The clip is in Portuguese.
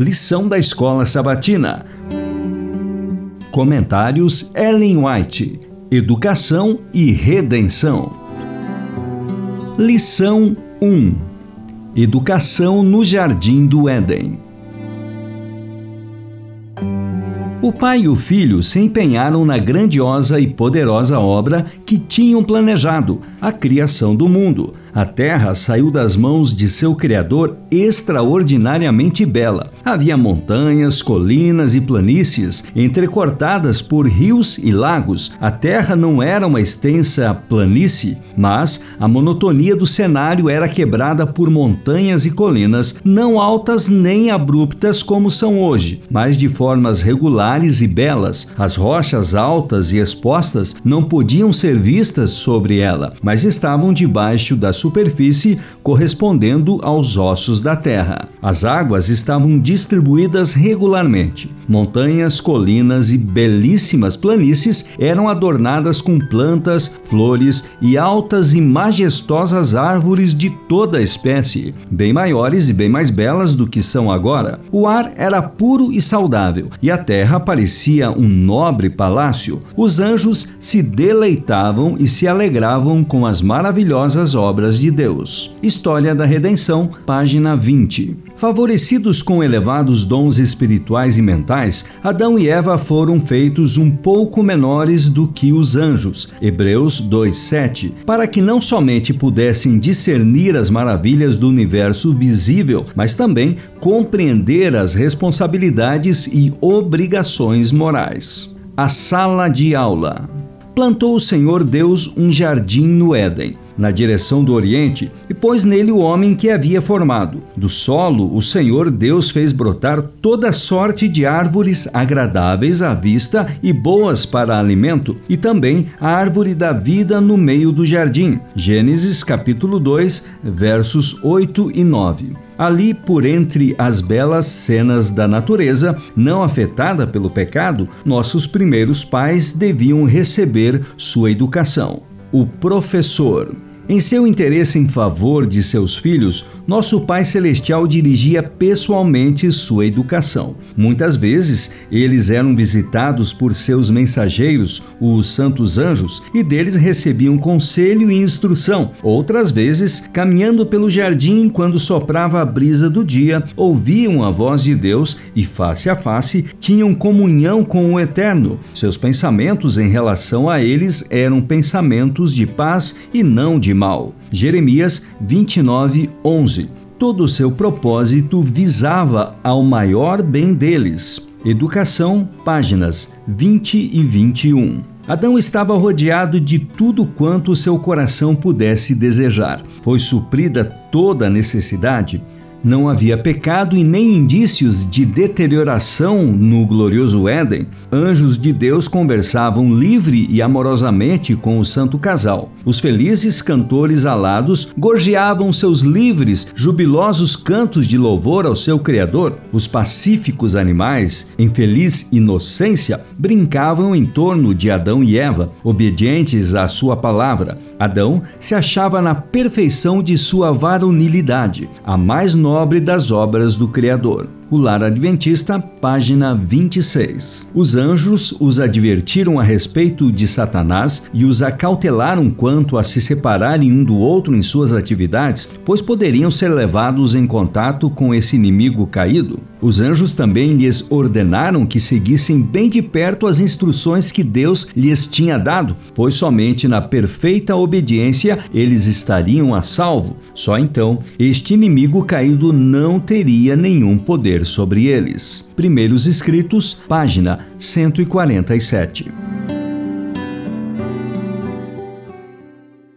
Lição da Escola Sabatina. Comentários Ellen White. Educação e Redenção. Lição 1. Educação no Jardim do Éden. O pai e o filho se empenharam na grandiosa e poderosa obra que tinham planejado, a criação do mundo. A terra saiu das mãos de seu Criador extraordinariamente bela. Havia montanhas, colinas e planícies, entrecortadas por rios e lagos. A terra não era uma extensa planície, mas a monotonia do cenário era quebrada por montanhas e colinas, não altas nem abruptas como são hoje, mas de formas regulares e belas. As rochas altas e expostas não podiam ser vistas sobre ela, mas estavam debaixo das superfície correspondendo aos ossos da terra. As águas estavam distribuídas regularmente. Montanhas, colinas e belíssimas planícies eram adornadas com plantas, flores e altas e majestosas árvores de toda a espécie, bem maiores e bem mais belas do que são agora. O ar era puro e saudável, e a terra parecia um nobre palácio. Os anjos se deleitavam e se alegravam com as maravilhosas obras de Deus. História da Redenção, página 20. Favorecidos com elevados dons espirituais e mentais, Adão e Eva foram feitos um pouco menores do que os anjos. Hebreus 2:7. Para que não somente pudessem discernir as maravilhas do universo visível, mas também compreender as responsabilidades e obrigações morais. A sala de aula. Plantou o Senhor Deus um jardim no Éden na direção do Oriente e pôs nele o homem que havia formado. Do solo, o Senhor Deus fez brotar toda sorte de árvores agradáveis à vista e boas para alimento, e também a árvore da vida no meio do jardim. Gênesis capítulo 2, versos 8 e 9. Ali, por entre as belas cenas da natureza, não afetada pelo pecado, nossos primeiros pais deviam receber sua educação. O professor. Em seu interesse em favor de seus filhos, nosso Pai Celestial dirigia pessoalmente sua educação. Muitas vezes, eles eram visitados por seus mensageiros, os santos anjos, e deles recebiam conselho e instrução. Outras vezes, caminhando pelo jardim quando soprava a brisa do dia, ouviam a voz de Deus e, face a face, tinham comunhão com o Eterno. Seus pensamentos em relação a eles eram pensamentos de paz e não de mal. Jeremias 29, 11. Todo o seu propósito visava ao maior bem deles. Educação, páginas 20 e 21. Adão estava rodeado de tudo quanto seu coração pudesse desejar. Foi suprida toda a necessidade não havia pecado e nem indícios de deterioração no glorioso Éden. Anjos de Deus conversavam livre e amorosamente com o santo casal. Os felizes cantores alados gorjeavam seus livres, jubilosos cantos de louvor ao seu Criador. Os pacíficos animais, em feliz inocência, brincavam em torno de Adão e Eva, obedientes à sua palavra. Adão se achava na perfeição de sua varonilidade, a mais das obras do Criador. O Lar Adventista, página 26. Os anjos os advertiram a respeito de Satanás e os acautelaram quanto a se separarem um do outro em suas atividades, pois poderiam ser levados em contato com esse inimigo caído. Os anjos também lhes ordenaram que seguissem bem de perto as instruções que Deus lhes tinha dado, pois somente na perfeita obediência eles estariam a salvo. Só então este inimigo caído não teria nenhum poder sobre eles. Primeiros Escritos, página 147.